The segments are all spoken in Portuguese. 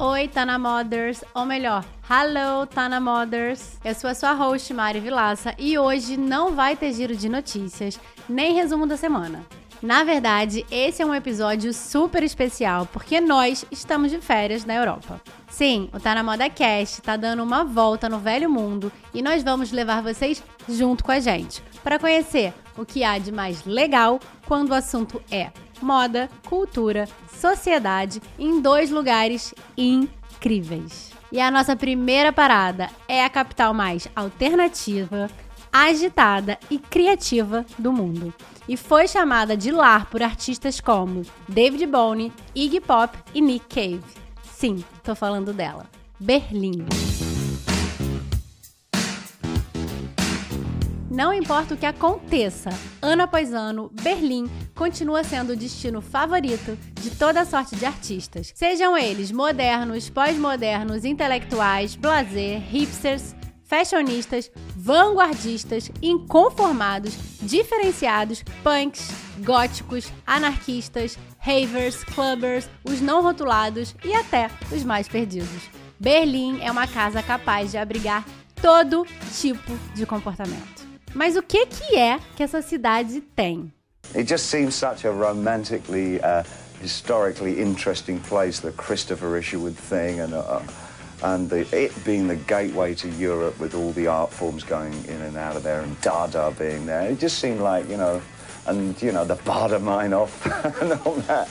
Oi, Tana Mothers, ou melhor, Hello, Tana Mothers. Eu sou a sua host, Mari Vilaça, e hoje não vai ter giro de notícias, nem resumo da semana. Na verdade, esse é um episódio super especial porque nós estamos de férias na Europa. Sim, o Tá na Moda Cast tá dando uma volta no velho mundo e nós vamos levar vocês junto com a gente para conhecer o que há de mais legal quando o assunto é moda, cultura, sociedade em dois lugares incríveis. E a nossa primeira parada é a capital mais alternativa, agitada e criativa do mundo. E foi chamada de lar por artistas como David Bowie, Iggy Pop e Nick Cave. Sim, tô falando dela. Berlim. Não importa o que aconteça, ano após ano, Berlim continua sendo o destino favorito de toda sorte de artistas. Sejam eles modernos, pós-modernos, intelectuais, blazer, hipsters, fashionistas, vanguardistas, inconformados, diferenciados, punks, góticos, anarquistas, ravers, clubbers, os não rotulados e até os mais perdidos. Berlim é uma casa capaz de abrigar todo tipo de comportamento. Mas o que, que é que essa cidade tem? It just seems such a romantically, uh, historically interesting place, the Christopher Isherwood thing, and uh, and the, it being the gateway to Europe with all the art forms going in and out of there, and Dada being there. It just seemed like you know, and you know the Bada mine off and all that.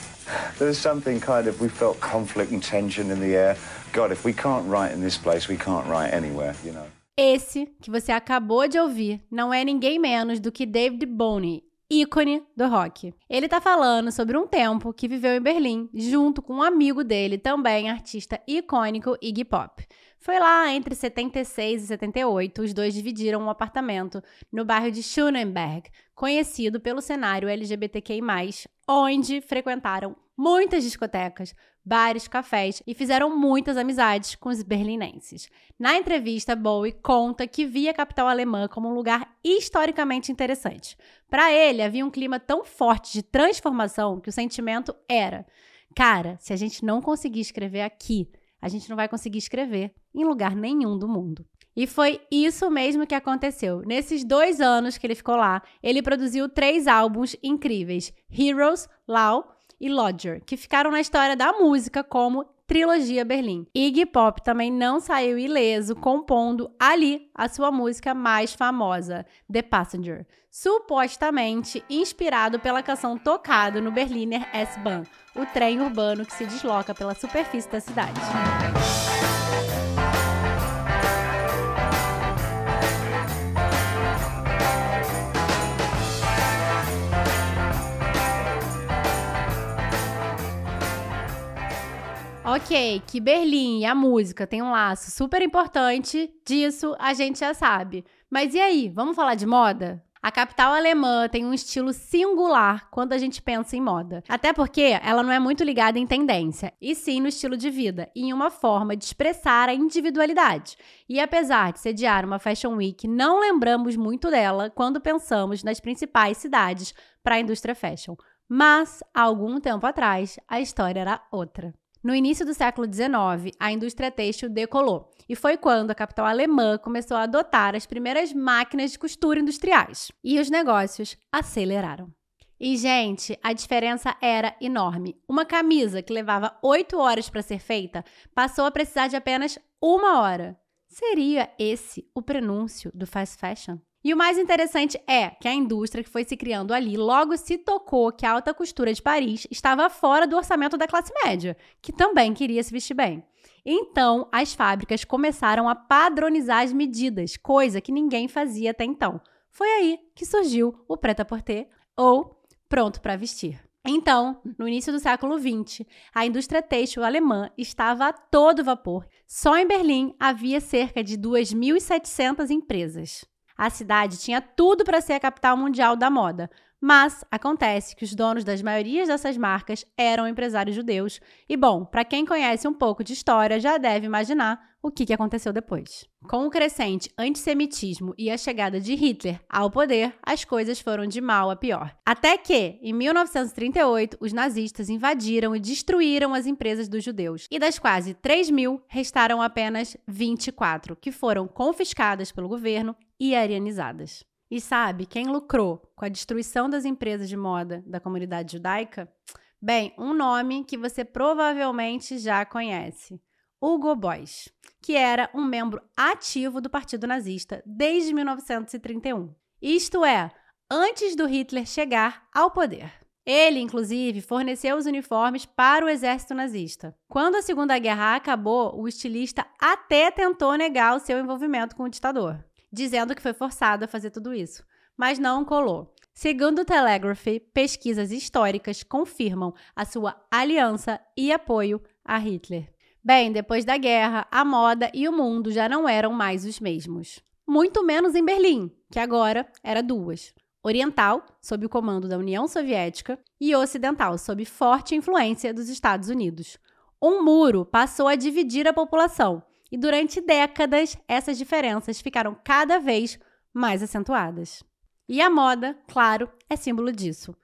There was something kind of we felt conflict and tension in the air. God, if we can't write in this place, we can't write anywhere, you know. Esse que você acabou de ouvir não é ninguém menos do que David Bowie, ícone do rock. Ele está falando sobre um tempo que viveu em Berlim, junto com um amigo dele, também artista icônico Iggy Pop. Foi lá entre 76 e 78, os dois dividiram um apartamento no bairro de Schönenberg, conhecido pelo cenário LGBTQI+, onde frequentaram muitas discotecas, bares, cafés e fizeram muitas amizades com os berlinenses. Na entrevista, Bowie conta que via a capital alemã como um lugar historicamente interessante. Para ele, havia um clima tão forte de transformação que o sentimento era: cara, se a gente não conseguir escrever aqui, a gente não vai conseguir escrever em lugar nenhum do mundo. E foi isso mesmo que aconteceu. Nesses dois anos que ele ficou lá, ele produziu três álbuns incríveis: Heroes, Lau e Lodger, que ficaram na história da música como Trilogia Berlim. Iggy Pop também não saiu ileso, compondo ali a sua música mais famosa, The Passenger, supostamente inspirado pela canção tocada no Berliner S-Bahn, o trem urbano que se desloca pela superfície da cidade. Ok, que Berlim e a música tem um laço super importante, disso a gente já sabe. Mas e aí, vamos falar de moda? A capital alemã tem um estilo singular quando a gente pensa em moda. Até porque ela não é muito ligada em tendência, e sim no estilo de vida, e em uma forma de expressar a individualidade. E apesar de sediar uma Fashion Week, não lembramos muito dela quando pensamos nas principais cidades para a indústria fashion. Mas, há algum tempo atrás, a história era outra. No início do século XIX, a indústria têxtil decolou, e foi quando a capital alemã começou a adotar as primeiras máquinas de costura industriais. E os negócios aceleraram. E, gente, a diferença era enorme. Uma camisa que levava 8 horas para ser feita passou a precisar de apenas uma hora. Seria esse o prenúncio do fast fashion? E o mais interessante é que a indústria que foi se criando ali logo se tocou que a alta costura de Paris estava fora do orçamento da classe média, que também queria se vestir bem. Então, as fábricas começaram a padronizar as medidas, coisa que ninguém fazia até então. Foi aí que surgiu o prêt-à-porter ou pronto para vestir. Então, no início do século XX, a indústria têxtil alemã estava a todo vapor. Só em Berlim havia cerca de 2.700 empresas. A cidade tinha tudo para ser a capital mundial da moda, mas acontece que os donos das maiorias dessas marcas eram empresários judeus. E bom, para quem conhece um pouco de história, já deve imaginar o que, aconteceu depois. Com o crescente antissemitismo e a chegada de Hitler ao poder, as coisas foram de mal a pior. Até que, em 1938, os nazistas invadiram e destruíram as empresas dos judeus. E das quase 3 mil, restaram apenas 24, que foram confiscadas pelo governo e arianizadas. E sabe quem lucrou com a destruição das empresas de moda da comunidade judaica? Bem, um nome que você provavelmente já conhece: Hugo Boss, que era um membro ativo do Partido Nazista desde 1931. Isto é, antes do Hitler chegar ao poder. Ele, inclusive, forneceu os uniformes para o exército nazista. Quando a Segunda Guerra acabou, o estilista até tentou negar o seu envolvimento com o ditador dizendo que foi forçado a fazer tudo isso, mas não colou. Segundo o Telegraph, pesquisas históricas confirmam a sua aliança e apoio a Hitler. Bem, depois da guerra, a moda e o mundo já não eram mais os mesmos. Muito menos em Berlim, que agora era duas: oriental, sob o comando da União Soviética, e ocidental, sob forte influência dos Estados Unidos. Um muro passou a dividir a população, e durante décadas, essas diferenças ficaram cada vez mais acentuadas. E a moda, claro, é símbolo disso.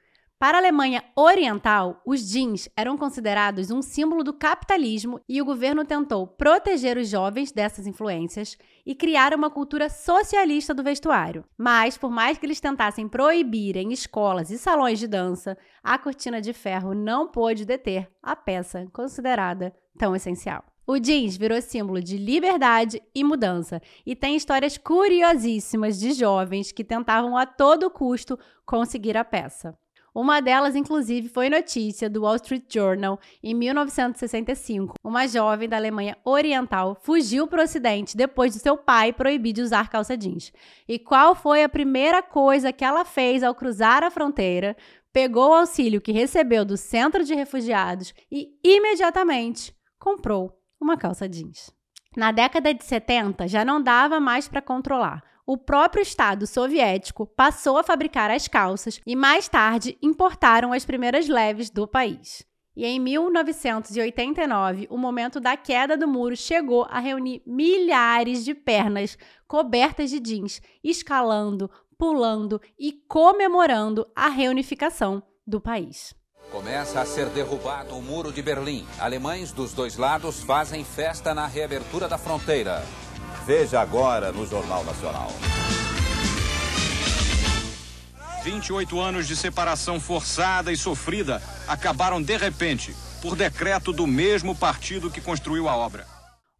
Para a Alemanha Oriental, os jeans eram considerados um símbolo do capitalismo e o governo tentou proteger os jovens dessas influências e criar uma cultura socialista do vestuário. Mas, por mais que eles tentassem proibir em escolas e salões de dança, a cortina de ferro não pôde deter a peça considerada tão essencial. O jeans virou símbolo de liberdade e mudança e tem histórias curiosíssimas de jovens que tentavam a todo custo conseguir a peça. Uma delas, inclusive, foi notícia do Wall Street Journal em 1965. Uma jovem da Alemanha Oriental fugiu para o Ocidente depois do seu pai proibir de usar calça jeans. E qual foi a primeira coisa que ela fez ao cruzar a fronteira? Pegou o auxílio que recebeu do centro de refugiados e imediatamente comprou uma calça jeans. Na década de 70, já não dava mais para controlar. O próprio Estado soviético passou a fabricar as calças e mais tarde importaram as primeiras leves do país. E em 1989, o momento da queda do muro chegou a reunir milhares de pernas cobertas de jeans, escalando, pulando e comemorando a reunificação do país. Começa a ser derrubado o muro de Berlim. Alemães dos dois lados fazem festa na reabertura da fronteira. Veja agora no Jornal Nacional. 28 anos de separação forçada e sofrida acabaram de repente, por decreto do mesmo partido que construiu a obra.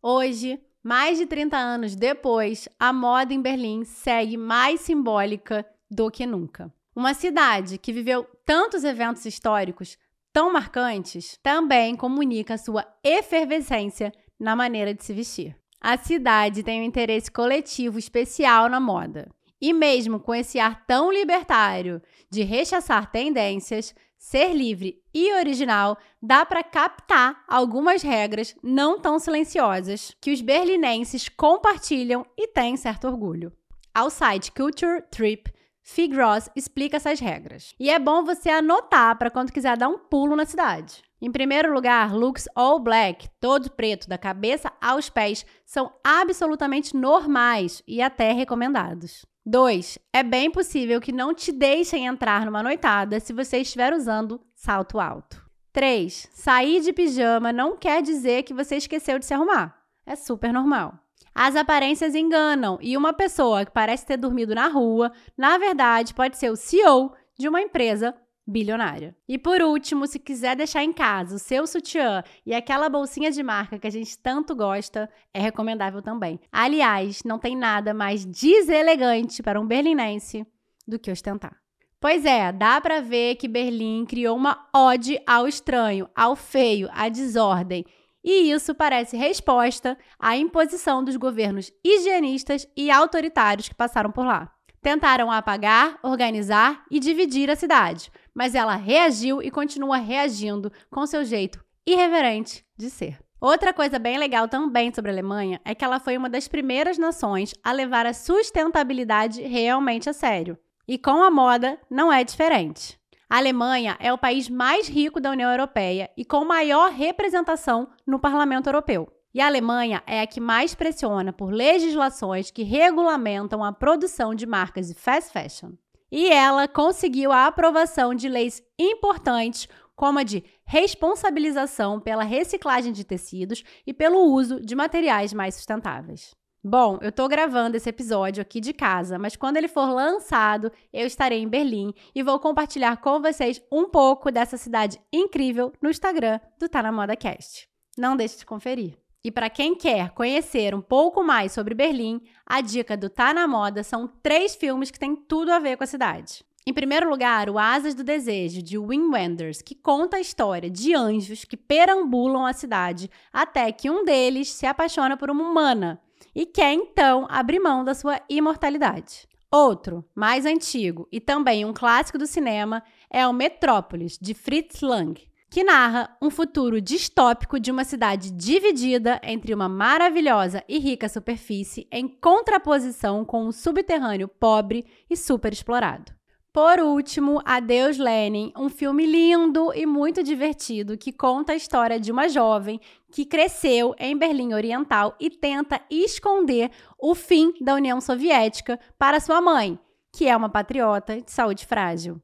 Hoje, mais de 30 anos depois, a moda em Berlim segue mais simbólica do que nunca. Uma cidade que viveu tantos eventos históricos tão marcantes também comunica sua efervescência na maneira de se vestir. A cidade tem um interesse coletivo especial na moda. E mesmo com esse ar tão libertário de rechaçar tendências, ser livre e original, dá para captar algumas regras não tão silenciosas que os berlinenses compartilham e têm certo orgulho. Ao site Culture Trip, Fig Ross explica essas regras. E é bom você anotar para quando quiser dar um pulo na cidade. Em primeiro lugar, looks all black, todo preto, da cabeça aos pés, são absolutamente normais e até recomendados. 2. É bem possível que não te deixem entrar numa noitada se você estiver usando salto alto. 3. Sair de pijama não quer dizer que você esqueceu de se arrumar. É super normal. As aparências enganam e uma pessoa que parece ter dormido na rua, na verdade, pode ser o CEO de uma empresa bilionária. E por último, se quiser deixar em casa o seu sutiã e aquela bolsinha de marca que a gente tanto gosta, é recomendável também. Aliás, não tem nada mais deselegante para um berlinense do que ostentar. Pois é, dá para ver que Berlim criou uma ode ao estranho, ao feio, à desordem e isso parece resposta à imposição dos governos higienistas e autoritários que passaram por lá. Tentaram apagar, organizar e dividir a cidade, mas ela reagiu e continua reagindo com seu jeito irreverente de ser. Outra coisa bem legal também sobre a Alemanha é que ela foi uma das primeiras nações a levar a sustentabilidade realmente a sério. E com a moda não é diferente. A Alemanha é o país mais rico da União Europeia e com maior representação no Parlamento Europeu. E a Alemanha é a que mais pressiona por legislações que regulamentam a produção de marcas de fast fashion. E ela conseguiu a aprovação de leis importantes, como a de responsabilização pela reciclagem de tecidos e pelo uso de materiais mais sustentáveis. Bom, eu tô gravando esse episódio aqui de casa, mas quando ele for lançado, eu estarei em Berlim e vou compartilhar com vocês um pouco dessa cidade incrível no Instagram do Tá na Moda Cast. Não deixe de conferir. E para quem quer conhecer um pouco mais sobre Berlim, a dica do Tá na Moda são três filmes que têm tudo a ver com a cidade. Em primeiro lugar, O Asas do Desejo, de Wim Wenders, que conta a história de anjos que perambulam a cidade até que um deles se apaixona por uma humana e quer então abrir mão da sua imortalidade. Outro, mais antigo e também um clássico do cinema, é o Metrópolis, de Fritz Lang, que narra um futuro distópico de uma cidade dividida entre uma maravilhosa e rica superfície em contraposição com um subterrâneo pobre e superexplorado. Por último, Adeus Lenin, um filme lindo e muito divertido que conta a história de uma jovem que cresceu em Berlim Oriental e tenta esconder o fim da União Soviética para sua mãe, que é uma patriota de saúde frágil.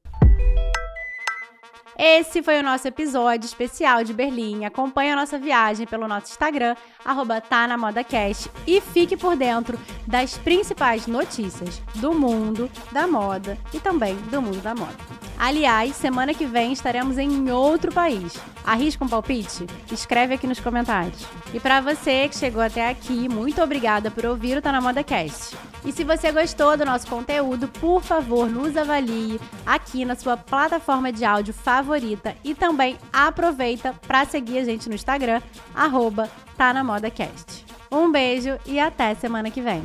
Esse foi o nosso episódio especial de Berlim. Acompanhe a nossa viagem pelo nosso Instagram, arroba tá e fique por dentro das principais notícias do mundo da moda e também do mundo da moda. Aliás, semana que vem estaremos em outro país. Arrisca um palpite? Escreve aqui nos comentários. E para você que chegou até aqui, muito obrigada por ouvir o Tá na Moda Cast. E se você gostou do nosso conteúdo, por favor, nos avalie aqui na sua plataforma de áudio favorita e também aproveita para seguir a gente no Instagram, arroba tá na ModaCast. Um beijo e até semana que vem.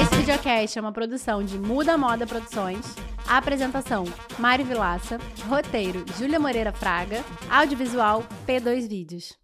Esse videocast é uma produção de Muda Moda Produções. Apresentação: Mário Vilaça. Roteiro: Júlia Moreira Fraga. Audiovisual: P2 Vídeos.